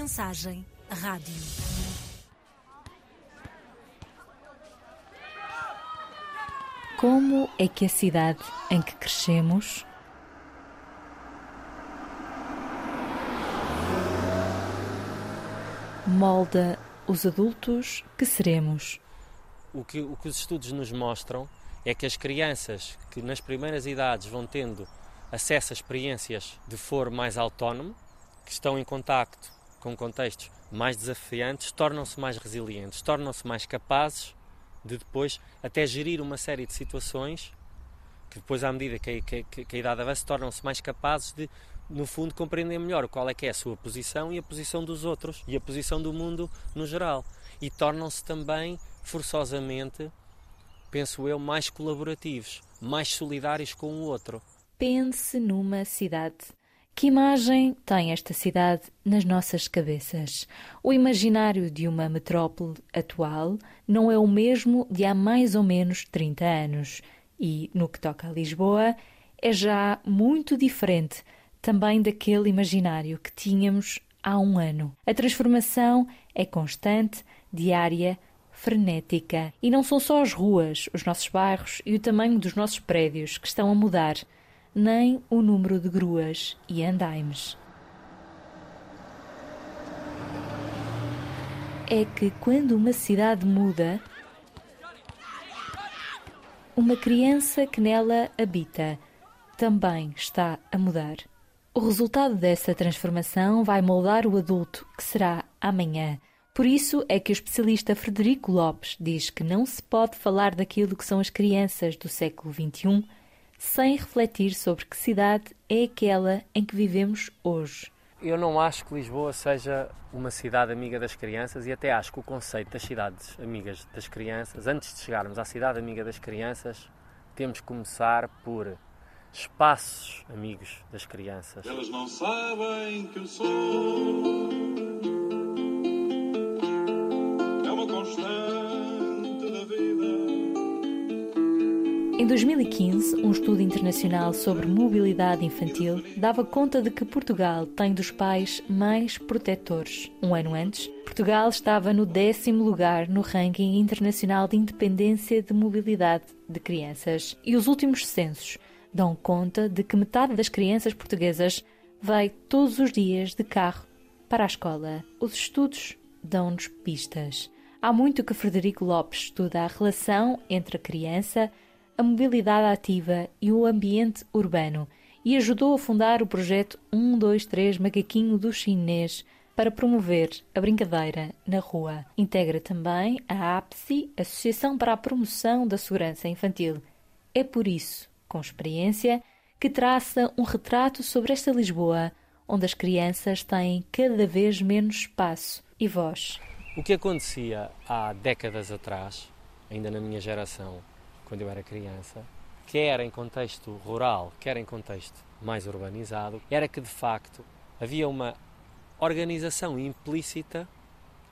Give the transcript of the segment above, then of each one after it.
Mensagem Rádio. Como é que a cidade em que crescemos molda os adultos que seremos? O que, o que os estudos nos mostram é que as crianças que nas primeiras idades vão tendo acesso a experiências de foro mais autónomo, que estão em contacto com contextos mais desafiantes, tornam-se mais resilientes, tornam-se mais capazes de depois até gerir uma série de situações que depois, à medida que que, que a idade avança, tornam-se mais capazes de, no fundo, compreender melhor qual é que é a sua posição e a posição dos outros e a posição do mundo no geral. E tornam-se também, forçosamente, penso eu, mais colaborativos, mais solidários com o outro. Pense numa cidade. Que imagem tem esta cidade nas nossas cabeças? O imaginário de uma metrópole atual não é o mesmo de há mais ou menos 30 anos. E, no que toca a Lisboa, é já muito diferente também daquele imaginário que tínhamos há um ano. A transformação é constante, diária, frenética. E não são só as ruas, os nossos bairros e o tamanho dos nossos prédios que estão a mudar, nem o número de gruas e andaimes. É que quando uma cidade muda, uma criança que nela habita também está a mudar. O resultado dessa transformação vai moldar o adulto que será amanhã. Por isso é que o especialista Frederico Lopes diz que não se pode falar daquilo que são as crianças do século XXI sem refletir sobre que cidade é aquela em que vivemos hoje. Eu não acho que Lisboa seja uma cidade amiga das crianças e até acho que o conceito das cidades amigas das crianças, antes de chegarmos à cidade amiga das crianças, temos que começar por espaços amigos das crianças. Elas não sabem que eu sou. Em 2015, um estudo internacional sobre mobilidade infantil dava conta de que Portugal tem dos pais mais protetores. Um ano antes, Portugal estava no décimo lugar no ranking internacional de independência de mobilidade de crianças. E os últimos censos dão conta de que metade das crianças portuguesas vai todos os dias de carro para a escola. Os estudos dão-nos pistas. Há muito que Frederico Lopes estuda a relação entre a criança, a mobilidade ativa e o ambiente urbano e ajudou a fundar o projeto 123 Macaquinho do Chinês para promover a brincadeira na rua. Integra também a APSI, Associação para a Promoção da Segurança Infantil. É por isso com experiência, que traça um retrato sobre esta Lisboa, onde as crianças têm cada vez menos espaço e voz. O que acontecia há décadas atrás, ainda na minha geração, quando eu era criança, quer em contexto rural, quer em contexto mais urbanizado, era que de facto havia uma organização implícita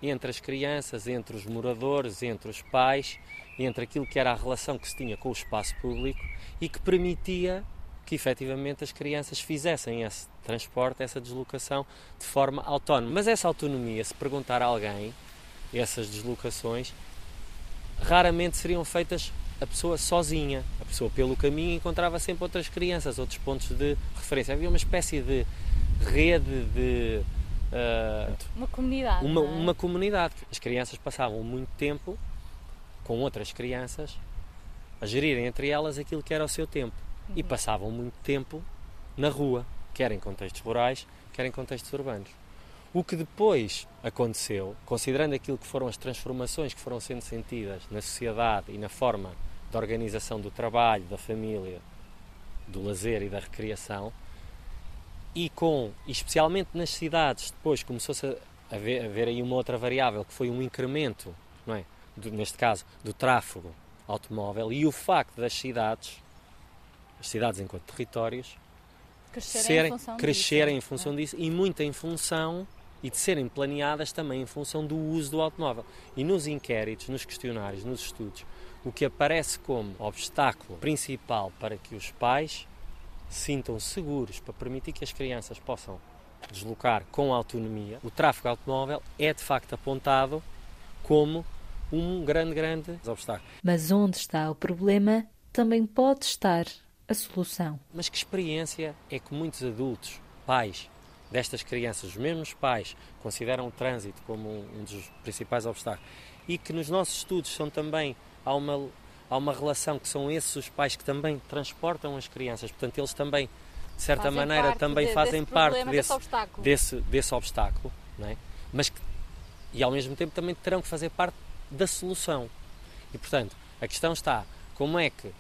entre as crianças, entre os moradores, entre os pais, entre aquilo que era a relação que se tinha com o espaço público e que permitia que efetivamente as crianças fizessem esse transporte, essa deslocação de forma autónoma. Mas essa autonomia, se perguntar a alguém, essas deslocações, raramente seriam feitas a pessoa sozinha. A pessoa pelo caminho encontrava sempre outras crianças, outros pontos de referência. Havia uma espécie de rede de. Uh, uma comunidade. Uma, é? uma comunidade. As crianças passavam muito tempo com outras crianças a gerirem entre elas aquilo que era o seu tempo. Uhum. E passavam muito tempo na rua, quer em contextos rurais, quer em contextos urbanos. O que depois aconteceu, considerando aquilo que foram as transformações que foram sendo sentidas na sociedade e na forma de organização do trabalho, da família, do lazer e da recreação, e com, especialmente nas cidades, depois começou-se a a ver aí uma outra variável, que foi um incremento, não é? Do, neste caso, do tráfego automóvel e o facto das cidades, as cidades enquanto territórios, crescerem, serem, em função, crescerem disso, em função é? disso e muito em função e de serem planeadas também em função do uso do automóvel. E nos inquéritos, nos questionários, nos estudos, o que aparece como obstáculo principal para que os pais sintam seguros para permitir que as crianças possam deslocar com autonomia, o tráfego automóvel é de facto apontado como um grande, grande obstáculo. Mas onde está o problema, também pode estar a solução. Mas que experiência é que muitos adultos, pais destas crianças, os mesmos pais, consideram o trânsito como um dos principais obstáculos e que nos nossos estudos são também há uma há uma relação que são esses os pais que também transportam as crianças, portanto eles também de certa Fazem maneira também de- fazem parte desse obstáculo. desse, desse obstáculo, não é? mas que, e ao mesmo tempo também terão que fazer parte da solução. E portanto, a questão está como é que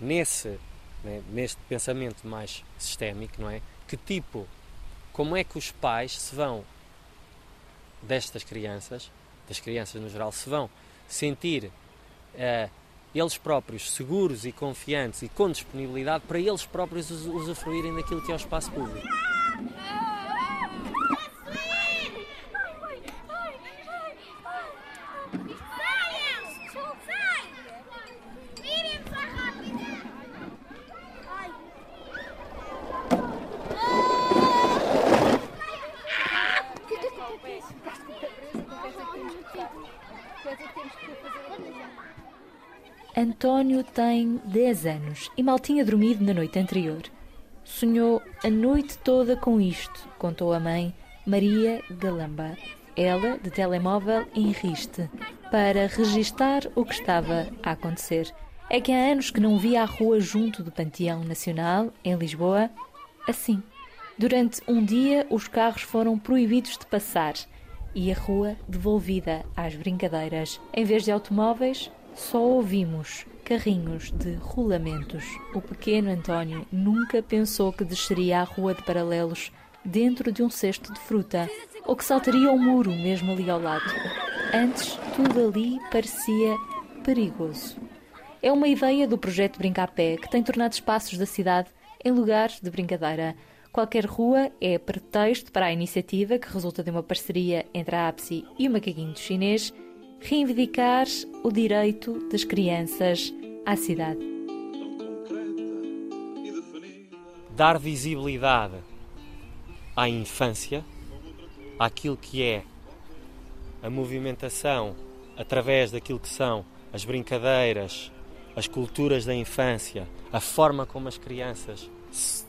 nesse né, neste pensamento mais sistémico, não é? Que tipo, como é que os pais se vão destas crianças, das crianças no geral, se vão sentir eh, eles próprios seguros e confiantes e com disponibilidade para eles próprios us- usufruírem daquilo que é o espaço público. António tem 10 anos e mal tinha dormido na noite anterior. Sonhou a noite toda com isto, contou a mãe Maria Galamba. Ela, de telemóvel em riste, para registar o que estava a acontecer. É que há anos que não via a rua junto do Panteão Nacional, em Lisboa, assim. Durante um dia, os carros foram proibidos de passar e a rua devolvida às brincadeiras. Em vez de automóveis, só ouvimos carrinhos de rolamentos. O pequeno António nunca pensou que desceria a rua de paralelos dentro de um cesto de fruta ou que saltaria o muro mesmo ali ao lado. Antes, tudo ali parecia perigoso. É uma ideia do projeto Brinca a Pé que tem tornado espaços da cidade em lugares de brincadeira. Qualquer rua é pretexto para a iniciativa que resulta de uma parceria entre a APSI e o Macaquinho Chinês reivindicar o direito das crianças à cidade. dar visibilidade à infância, àquilo que é a movimentação através daquilo que são as brincadeiras, as culturas da infância, a forma como as crianças se,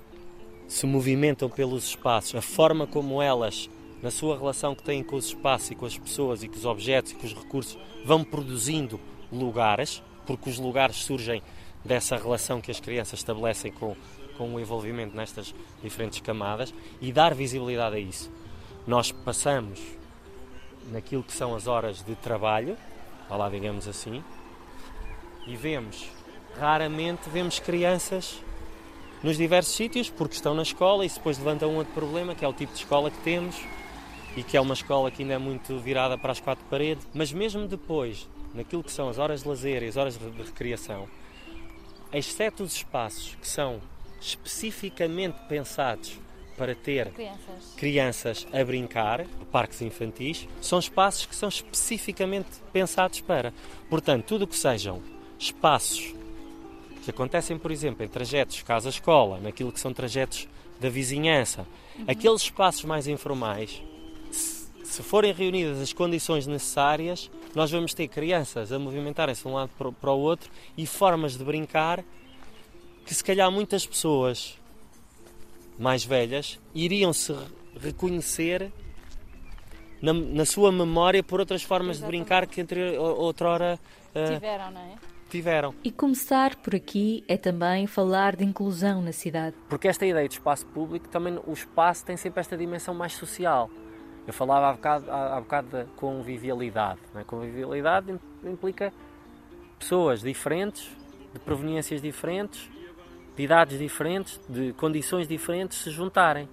se movimentam pelos espaços, a forma como elas, na sua relação que têm com os espaços e com as pessoas e com os objetos e com os recursos, vão produzindo lugares, porque os lugares surgem dessa relação que as crianças estabelecem com, com o envolvimento nestas diferentes camadas e dar visibilidade a isso. Nós passamos naquilo que são as horas de trabalho, lá digamos assim, e vemos, raramente vemos crianças nos diversos sítios, porque estão na escola e depois levanta um outro problema, que é o tipo de escola que temos e que é uma escola que ainda é muito virada para as quatro paredes. Mas mesmo depois, naquilo que são as horas de lazer e as horas de recreação, exceto os espaços que são especificamente pensados para ter Crianças. crianças a brincar, parques infantis, são espaços que são especificamente pensados para. Portanto, tudo o que sejam espaços que acontecem, por exemplo, em trajetos casa-escola, naquilo que são trajetos da vizinhança, aqueles espaços mais informais, se, forem reunidas as condições necessárias, nós vamos ter crianças a movimentarem-se de um lado para o- outro e formas de brincar que, se calhar, muitas pessoas mais velhas iriam se re- reconhecer na, na sua memória por outras formas de brincar que entre outrora eh, Tiveram, não é? tiveram. E começar por aqui é também falar de inclusão na cidade. Porque esta ideia de espaço público, também o espaço tem sempre esta dimensão mais social. Eu falava há bocado, há, há bocado da convivialidade. Não é? Convivialidade im- implica pessoas diferentes, de proveniências diferentes, de idades diferentes, de condições diferentes se juntarem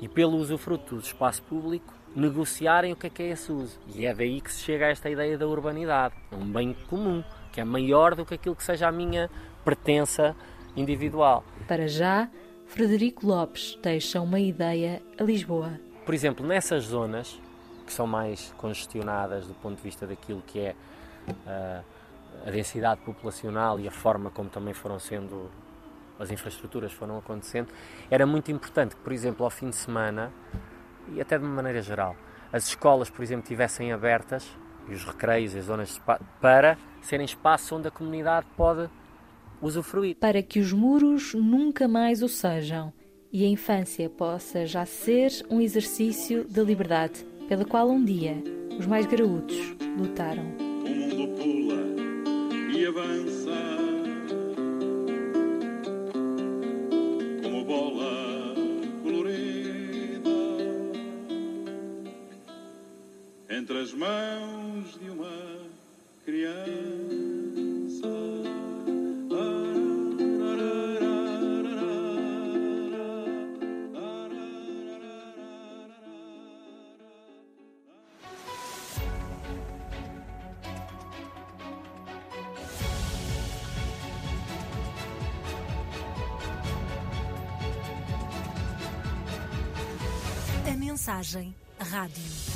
e, pelo usufruto do espaço público, negociarem o que é que é esse uso. E é daí que se chega a esta ideia da urbanidade. É um bem comum, que é maior do que aquilo que seja a minha pertença individual. Para já, Frederico Lopes deixa uma ideia a Lisboa. Por exemplo, nessas zonas que são mais congestionadas do ponto de vista daquilo que é ah, a densidade populacional e a forma como também foram sendo as infraestruturas foram acontecendo, era muito importante que, por exemplo, ao fim de semana e até de uma maneira geral, as escolas, por exemplo, tivessem abertas, e os recreios e as zonas para serem espaço onde a comunidade pode usufruir. Para que os muros nunca mais o sejam e a infância possa já ser um exercício de liberdade, pela qual um dia os mais graúdos lutaram. O mundo pula e avança mensagem rádio.